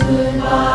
soon by.